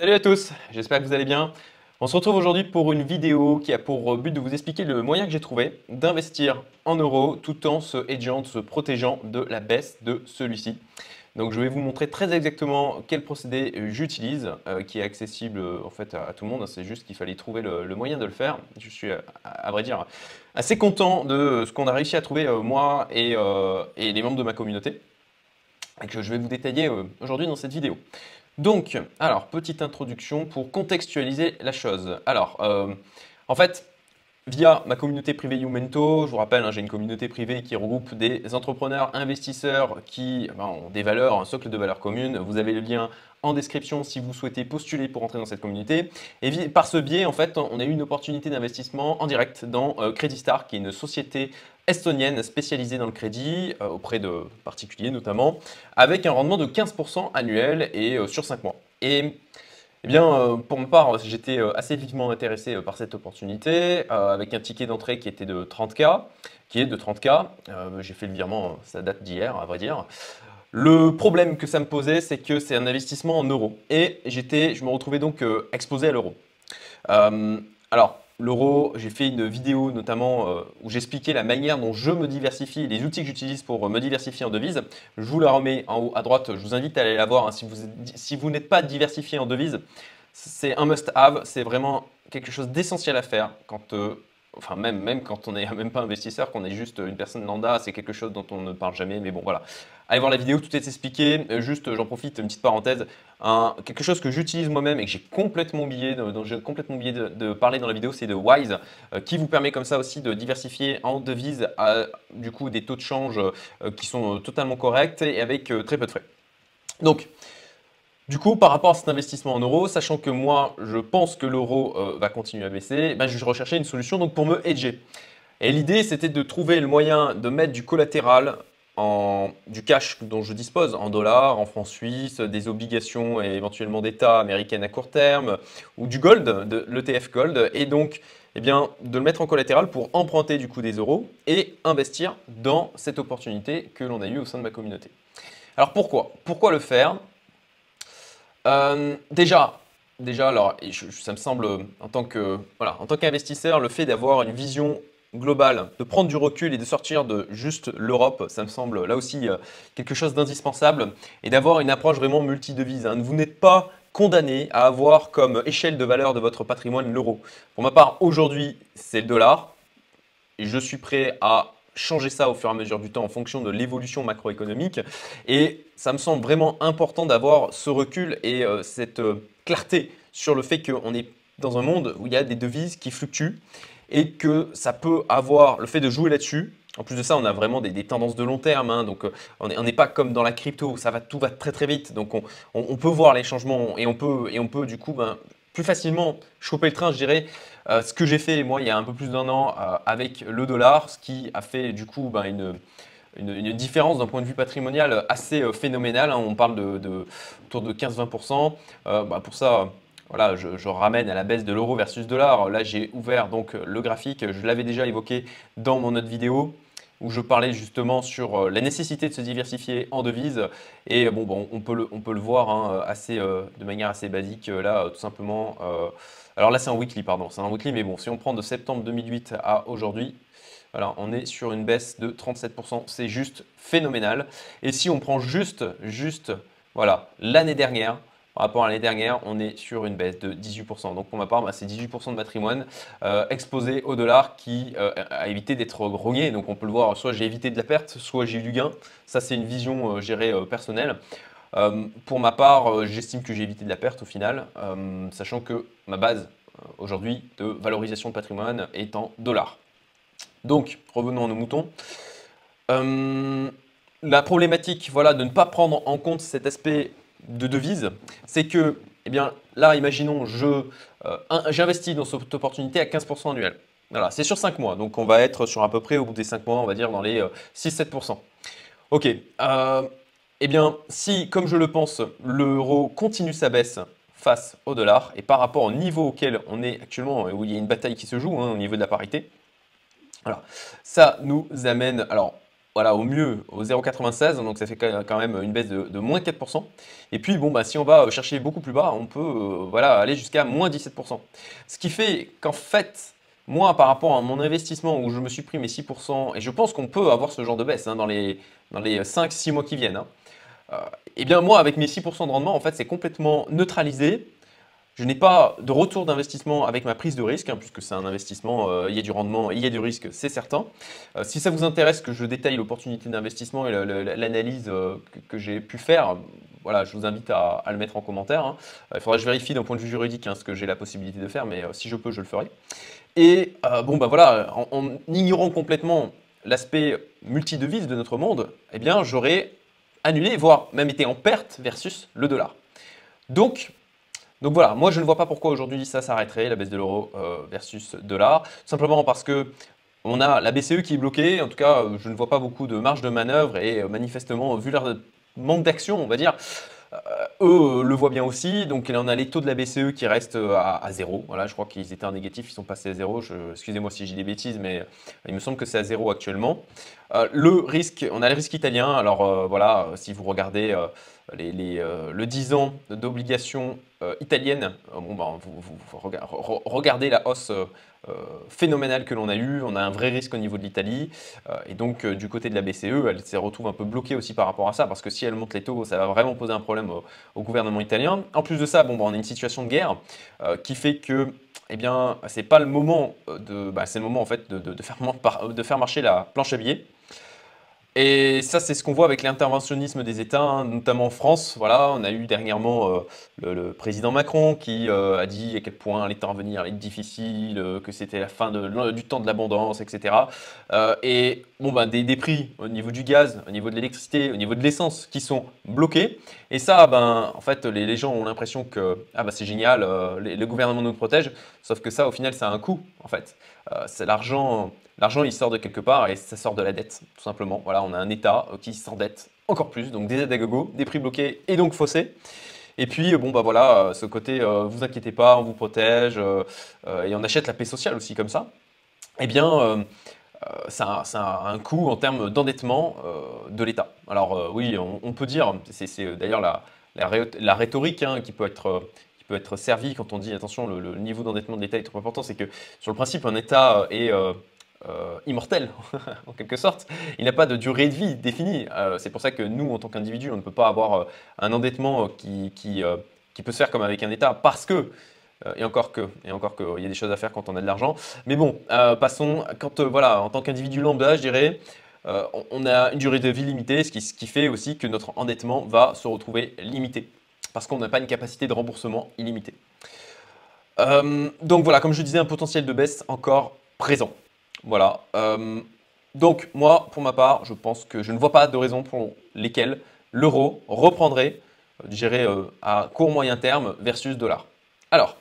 Salut à tous, j'espère que vous allez bien. On se retrouve aujourd'hui pour une vidéo qui a pour but de vous expliquer le moyen que j'ai trouvé d'investir en euros tout en se hedgeant, se protégeant de la baisse de celui-ci. Donc je vais vous montrer très exactement quel procédé j'utilise, euh, qui est accessible euh, en fait à, tout le monde. C'est juste qu'il fallait trouver le, moyen de le faire. Je suis à, vrai dire assez content de ce qu'on a réussi à trouver euh, moi et, et, les membres de ma communauté, et que je vais vous détailler aujourd'hui dans cette vidéo. Donc, alors, petite introduction pour contextualiser la chose. Alors, euh, en fait, via ma communauté privée Youmento, je vous rappelle, hein, j'ai une communauté privée qui regroupe des entrepreneurs, investisseurs qui ben, ont des valeurs, un socle de valeurs communes. Vous avez le lien en description si vous souhaitez postuler pour entrer dans cette communauté. Et par ce biais, en fait, on a eu une opportunité d'investissement en direct dans euh, Credit Star, qui est une société estonienne spécialisée dans le crédit, euh, auprès de particuliers notamment, avec un rendement de 15% annuel et euh, sur 5 mois. Et euh, pour ma part, j'étais assez vivement intéressé par cette opportunité, avec un ticket d'entrée qui était de 30K, qui est de 30K. J'ai fait le virement, ça date d'hier, à vrai dire. Le problème que ça me posait, c'est que c'est un investissement en euros. Et j'étais, je me retrouvais donc exposé à l'euro. alors, l'euro. J'ai fait une vidéo notamment euh, où j'expliquais la manière dont je me diversifie, les outils que j'utilise pour euh, me diversifier en devises. Je vous la remets en haut à droite. Je vous invite à aller la voir. Hein. Si vous, si vous n'êtes pas diversifié en devises, c'est un must-have. C'est vraiment quelque chose d'essentiel à faire quand euh, enfin même, même quand on n'est même pas investisseur, qu'on est juste une personne lambda, c'est quelque chose dont on ne parle jamais, mais bon voilà. Allez voir la vidéo, tout est expliqué. Euh, juste, j'en profite, une petite parenthèse, quelque chose que j'utilise moi-même et que j'ai complètement oublié, dont j'ai complètement oublié de, parler dans la vidéo, c'est de Wise, euh, qui vous permet comme ça aussi de diversifier en devises à du coup des taux de change euh, qui sont totalement corrects et avec très peu de frais. Donc, du coup, par rapport à cet investissement en euros, sachant que moi, je pense que l'euro euh, va continuer à baisser, ben, je recherchais une solution donc, pour me hedger. Et l'idée, c'était de trouver le moyen de mettre du collatéral en, du cash dont je dispose en dollars, en francs suisses, des obligations et éventuellement d'État américaines à court terme, ou du gold, de l'ETF gold, et donc eh bien, de le mettre en collatéral pour emprunter du coup des euros et investir dans cette opportunité que l'on a eue au sein de ma communauté. Alors pourquoi? Pourquoi le faire? Euh, déjà, déjà, alors, ça me semble, en tant que, voilà, en tant qu'investisseur, le fait d'avoir une vision globale, de prendre du recul et de sortir de juste l'Europe, ça me semble là aussi euh, quelque chose d'indispensable, et d'avoir une approche vraiment multidevise. Hein. Vous n'êtes pas condamné à avoir comme échelle de valeur de votre patrimoine l'euro. Pour ma part, aujourd'hui, c'est le dollar, et je suis prêt à changer ça au fur et à mesure du temps en fonction de l'évolution macroéconomique. Et ça me semble vraiment important d'avoir ce recul et euh, cette euh, clarté sur le fait qu'on est dans un monde où il y a des devises qui fluctuent et que ça peut avoir le fait de jouer là-dessus. En plus de ça, on a vraiment des, tendances de long terme, hein. donc euh, on n'est pas comme dans la crypto, ça va tout va très très vite, donc on, peut voir les changements et on peut du coup ben, plus facilement choper le train, je dirais, euh, ce que j'ai fait moi il y a un peu plus d'un an euh, avec le dollar, ce qui a fait du coup ben, une, une, différence d'un point de vue patrimonial assez euh, phénoménale. Hein. On parle de, autour de 15-20%. Bah, pour ça, voilà, je, ramène à la baisse de l'euro versus dollar. Là, j'ai ouvert donc le graphique. Je l'avais déjà évoqué dans mon autre vidéo où je parlais justement sur la nécessité de se diversifier en devises. Et bon, bon on, peut le, on peut le voir hein, assez, de manière assez basique. Là, tout simplement, alors là, c'est un weekly, pardon. C'est un weekly, mais bon, si on prend de septembre 2008 à aujourd'hui, voilà, on est sur une baisse de 37%. C'est juste phénoménal. Et si on prend juste, juste, voilà, l'année dernière, par rapport à l'année dernière, on est sur une baisse de 18%. Donc pour ma part, bah, c'est 18% de patrimoine euh, exposé au dollar qui euh, a évité d'être grogné. Donc on peut le voir, soit j'ai évité de la perte, soit j'ai eu du gain. Ça, c'est une vision euh, gérée personnelle. Pour ma part, j'estime que j'ai évité de la perte au final, sachant que ma base aujourd'hui de valorisation de patrimoine est en dollars. Donc, revenons à nos moutons. la problématique voilà, de ne pas prendre en compte cet aspect de devise, c'est que, eh bien, là, imaginons, j'investis dans cette opportunité à 15% annuel. Voilà, c'est sur 5 mois, donc on va être sur à peu près au bout des 5 mois, on va dire dans les 6-7%. Ok, eh bien, si, comme je le pense, l'euro continue sa baisse face au dollar, et par rapport au niveau auquel on est actuellement, où il y a une bataille qui se joue hein, au niveau de la parité, ça nous amène, alors voilà, au mieux au 0,96, donc ça fait quand même une baisse de, moins 4%. Et puis, bon, bah, si on va chercher beaucoup plus bas, on peut euh, voilà, aller jusqu'à moins 17%. Ce qui fait qu'en fait, moi, par rapport à mon investissement où je me suis pris mes 6%, et je pense qu'on peut avoir ce genre de baisse hein, dans les, dans les 5-6 mois qui viennent, hein, euh, eh bien moi, avec mes 6% de rendement, en fait, c'est complètement neutralisé je n'ai pas de retour d'investissement avec ma prise de risque, hein, puisque c'est un investissement, euh, il y a du rendement, il y a du risque, c'est certain. Euh, si ça vous intéresse que je détaille l'opportunité d'investissement et l'analyse euh, que, j'ai pu faire, voilà, je vous invite à, le mettre en commentaire. Hein. il faudra que je vérifie d'un point de vue juridique hein, ce que j'ai la possibilité de faire, mais si je peux, je le ferai. Et bon, bah voilà, en, ignorant complètement l'aspect multidevise de notre monde, eh bien, j'aurais annulé, voire même été en perte versus le dollar. Donc, donc voilà, moi je ne vois pas pourquoi aujourd'hui ça s'arrêterait, la baisse de l'euro euh, versus dollar. Simplement parce que on a la BCE qui est bloquée, en tout cas euh, je ne vois pas beaucoup de marge de manœuvre et euh, manifestement vu leur manque d'action, on va dire, eux le voient bien aussi. Donc on a les taux de la BCE qui restent à, zéro. Voilà, je crois qu'ils étaient en négatif, ils sont passés à zéro. Excusez-moi si j'ai des bêtises, mais il me semble que c'est à zéro actuellement. le risque, on a le risque italien. Alors voilà, si vous regardez les, le 10 ans d'obligation euh, italienne, euh, bon, bah, vous, regardez la hausse euh, phénoménale que l'on a eue, on a un vrai risque au niveau de l'Italie, et donc du côté de la BCE, elle se retrouve un peu bloquée aussi par rapport à ça, parce que si elle monte les taux, ça va vraiment poser un problème au, gouvernement italien. En plus de ça, bon, bah, on a une situation de guerre qui fait que eh bien, c'est pas le moment de, bah, c'est le moment en fait de, faire marcher la planche à billets. Et ça, c'est ce qu'on voit avec l'interventionnisme des États, hein, notamment en France. Voilà, on a eu dernièrement euh, le, président Macron qui euh, a dit à quel point l'état à venir allait être difficile, euh, que c'était la fin du temps de l'abondance, etc. et bon, ben, des, prix au niveau du gaz, au niveau de l'électricité, au niveau de l'essence qui sont bloqués. Et ça, ben, en fait, les, gens ont l'impression que ah, ben, c'est génial, le gouvernement nous protège. Sauf que ça, au final, ça a un coût, en fait. C'est l'argent L'argent, il sort de quelque part et ça sort de la dette, tout simplement. Voilà, on a un État euh, qui s'endette encore plus, donc des aides à gogo, des prix bloqués et donc faussés. Et puis, bon, bah voilà, euh, ce côté, euh, vous inquiétez pas, on vous protège, et on achète la paix sociale aussi comme ça. Eh bien, ça, a un coût en termes d'endettement de l'État. Alors oui, on, peut dire, c'est d'ailleurs la, la, rhétorique hein, qui peut être peut être servie quand on dit attention le, niveau d'endettement de l'État est trop important, c'est que sur le principe un État est euh, immortel, en quelque sorte. Il n'a pas de durée de vie définie. Euh, c'est pour ça que nous, en tant qu'individu, on ne peut pas avoir euh, un endettement qui, qui, qui, peut se faire comme avec un État parce que, et encore que, et encore que, il y a des choses à faire quand on a de l'argent. Mais bon, passons, quand, voilà, en tant qu'individu lambda, je dirais, on a une durée de vie limitée, ce qui, ce qui fait aussi que notre endettement va se retrouver limité parce qu'on n'a pas une capacité de remboursement illimitée. donc voilà, comme je disais, un potentiel de baisse encore présent. Voilà. Euh, donc moi, pour ma part, je pense que je ne vois pas de raison pour lesquelles l'euro reprendrait, euh, je euh, à court moyen terme versus dollar. Alors,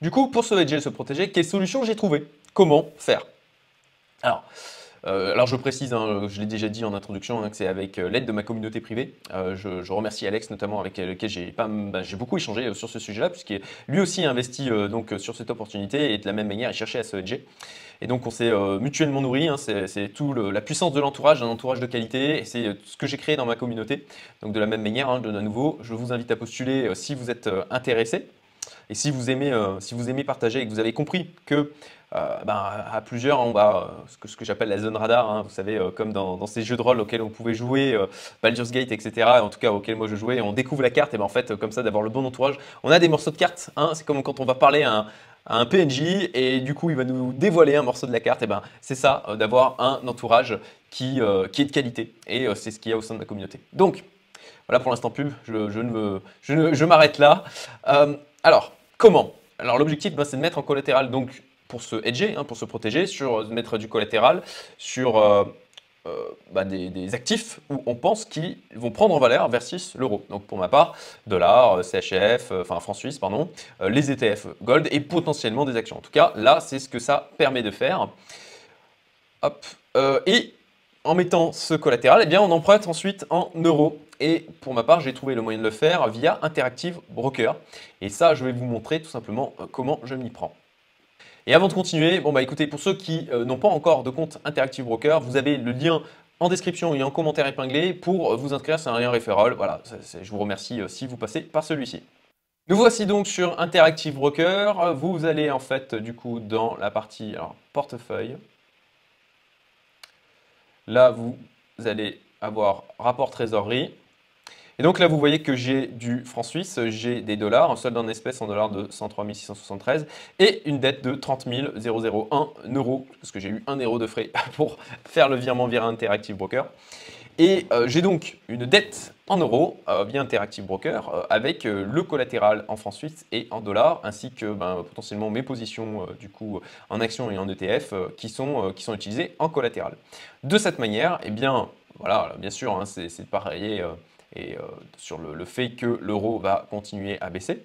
du coup, pour se se protéger, quelle solution j'ai trouvé? Comment faire? Alors, euh, alors je précise, hein, je l'ai déjà dit en introduction, hein, que c'est avec euh, l'aide de ma communauté privée. Euh, je, remercie Alex notamment avec lequel j'ai bah, beaucoup échangé sur ce sujet-là, puisqu'il lui aussi a investi donc sur cette opportunité et de la même manière il cherchait à se hedger. Et donc on s'est mutuellement nourri, hein, c'est tout la puissance de l'entourage, un entourage de qualité, et c'est ce que j'ai créé dans ma communauté. Donc de la même manière, de nouveau, je vous invite à postuler si vous êtes intéressé. Et si vous aimez, si vous aimez partager et que vous avez compris que euh, ben, à plusieurs, euh, ce que, j'appelle la zone radar, hein, vous savez, euh, comme dans, ces jeux de rôle auxquels on pouvait jouer, Baldur's Gate, etc., en tout cas auxquels moi je jouais, on découvre la carte, et ben en fait, comme ça, d'avoir le bon entourage, on a des morceaux de cartes, hein, c'est comme quand on va parler à un, PNJ, et du coup, il va nous dévoiler un morceau de la carte, et ben c'est ça, d'avoir un entourage qui, est de qualité, et c'est ce qu'il y a au sein de ma communauté. Donc, voilà pour l'instant pub, je, ne je m'arrête là. alors, comment alors l'objectif, ben, c'est de mettre en collatéral donc pour se hedger, hein, pour se protéger, sur euh, mettre du collatéral, sur euh, euh, bah, des, actifs où on pense qu'ils vont prendre en valeur versus l'euro. Donc pour ma part, dollar, CHF, enfin franc suisse, pardon, les ETF gold et potentiellement des actions. En tout cas, là, c'est ce que ça permet de faire. Hop. et en mettant ce collatéral, eh bien, on emprunte ensuite en euros. Et pour ma part, j'ai trouvé le moyen de le faire via Interactive Broker. Et ça, je vais vous montrer tout simplement comment je m'y prends. Et avant de continuer, bon bah écoutez, pour ceux qui euh, n'ont pas encore de compte Interactive Broker, vous avez le lien en description et en commentaire épinglé pour vous inscrire, c'est un lien référent. Voilà, je vous remercie si vous passez par celui-ci. Nous voici donc sur Interactive Broker. Vous allez en fait du coup dans la partie portefeuille. Là, vous allez avoir rapport trésorerie. Et donc là, vous voyez que j'ai du franc suisse, j'ai des dollars, un solde en espèces en dollars de 103 673 et une dette de 30 001 euros, parce que j'ai eu 1 euro de frais pour faire le virement via Interactive Broker. Et euh, j'ai donc une dette en euros euh, via Interactive Broker euh, avec le collatéral en francs suisses et en dollars, ainsi que ben, potentiellement mes positions du coup en actions et en ETF qui, sont, qui sont utilisées en collatéral. De cette manière, eh bien, voilà, bien sûr, hein, c'est pareil et, sur le, fait que l'euro va continuer à baisser.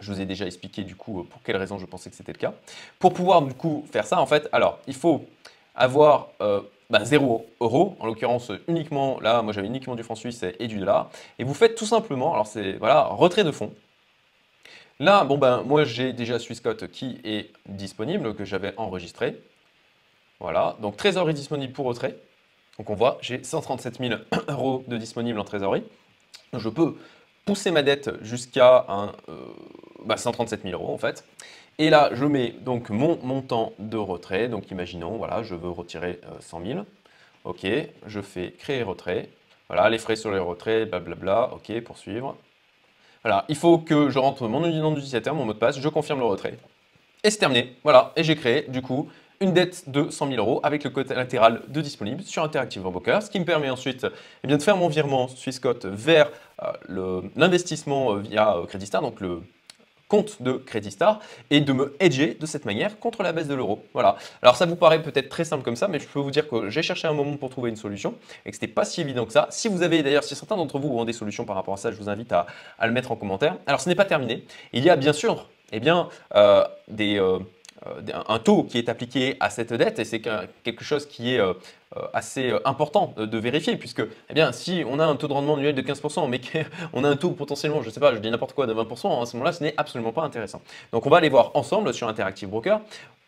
Je vous ai déjà expliqué du coup pour quelles raisons je pensais que c'était le cas. Pour pouvoir du coup faire ça, en fait, alors il faut avoir 0 bah, euros, en l'occurrence uniquement, là, moi j'avais uniquement du franc suisse et du dollar, et vous faites tout simplement, alors c'est, voilà, retrait de fonds. Là, bon ben, moi j'ai déjà Swissquote qui est disponible, que j'avais enregistré. Voilà, donc trésorerie disponible pour retrait. Donc on voit, j'ai 137 000 euros de disponible en trésorerie. Je peux pousser ma dette jusqu'à un, 137 euh, 000 bah, euros en fait. Et là, je mets donc mon montant de retrait. Donc imaginons, voilà, je veux retirer 100 euh, 000. OK, je fais créer retrait. Voilà, les frais sur les retraits, blablabla. OK, poursuivre. Voilà, il faut que je rentre mon nom d'utilisateur, mon mot de passe, je confirme le retrait. Et c'est terminé. Voilà, et j'ai créé du coup une dette de 100 000 euros avec le collatéral de disponible sur Interactive Broker, ce qui me permet ensuite eh bien, de faire mon virement Swissquote vers euh, l'investissement euh, via Credit Star, donc le compte de Credit Star et de me hedger de cette manière contre la baisse de l'euro. Voilà. Alors ça vous paraît peut-être très simple comme ça, mais je peux vous dire que j'ai cherché un moment pour trouver une solution et que ce n'était pas si évident que ça. Si vous avez d'ailleurs, si certains d'entre vous ont des solutions par rapport à ça, je vous invite à, le mettre en commentaire. Alors ce n'est pas terminé. Il y a bien sûr eh bien, euh, des, euh, euh, un taux qui est appliqué à cette dette et c'est quelque chose qui est assez important de vérifier puisque eh bien, si on a un taux de rendement annuel de 15% mais qu'on a un taux potentiellement, je ne sais pas, je dis n'importe quoi de 20%, à ce moment-là, ce n'est absolument pas intéressant. Donc on va aller voir ensemble sur Interactive Broker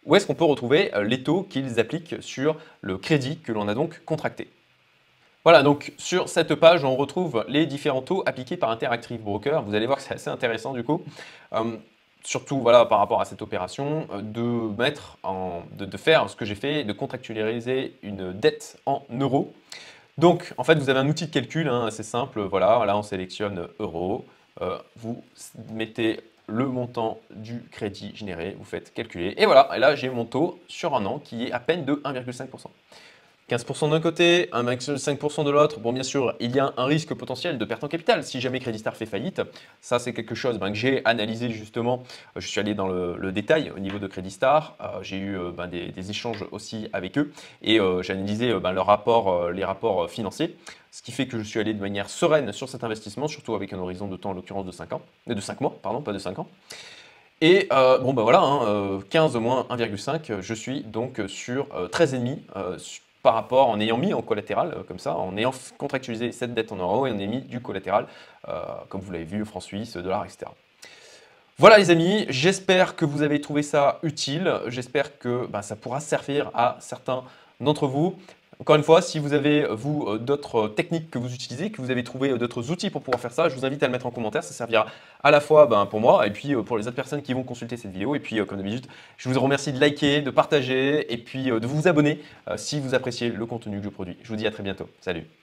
où est-ce qu'on peut retrouver les taux qu'ils appliquent sur le crédit que l'on a donc contracté. Voilà, donc sur cette page, on retrouve les différents taux appliqués par Interactive Broker. Vous allez voir que c'est assez intéressant du coup surtout voilà, par rapport à cette opération, euh, de mettre en, de, faire ce que j'ai fait, de contractualiser une dette en euros. Donc en fait vous avez un outil de calcul hein, assez simple, voilà, là on sélectionne euros, euh, vous mettez le montant du crédit généré, vous faites calculer, et voilà, et là j'ai mon taux sur un an qui est à peine de 1,5%. 15% d'un côté, un max de 5% de l'autre. Bon, bien sûr, il y a un risque potentiel de perte en capital si jamais Credit Star fait faillite. Ça, c'est quelque chose ben, que j'ai analysé justement. Je suis allé dans le, détail au niveau de Credit Star. Euh, j'ai eu euh, ben, des, échanges aussi avec eux et euh, j'ai analysé ben, les rapports financiers. Ce qui fait que je suis allé de manière sereine sur cet investissement, surtout avec un horizon de temps, en l'occurrence de 5 ans, de 5 mois, pardon, pas de 5 ans. Et bon ben voilà, 15 hein, moins 1,5, je suis donc sur 13,5 par rapport en ayant mis en collatéral, euh, comme ça, en ayant contractualisé cette dette en euros et en ayant mis du collatéral, euh, comme vous l'avez vu, francs suisses, dollars, etc. Voilà les amis, j'espère que vous avez trouvé ça utile, j'espère que bah, ça pourra servir à certains d'entre vous. Encore une fois, si vous avez, vous, euh, d'autres techniques que vous utilisez, que vous avez trouvé euh, d'autres outils pour pouvoir faire ça, je vous invite à le mettre en commentaire. Ça servira à la fois ben, pour moi et puis euh, pour les autres personnes qui vont consulter cette vidéo. Et puis, comme d'habitude, je vous remercie de liker, de partager et puis de vous abonner si vous appréciez le contenu que je produis. Je vous dis à très bientôt. Salut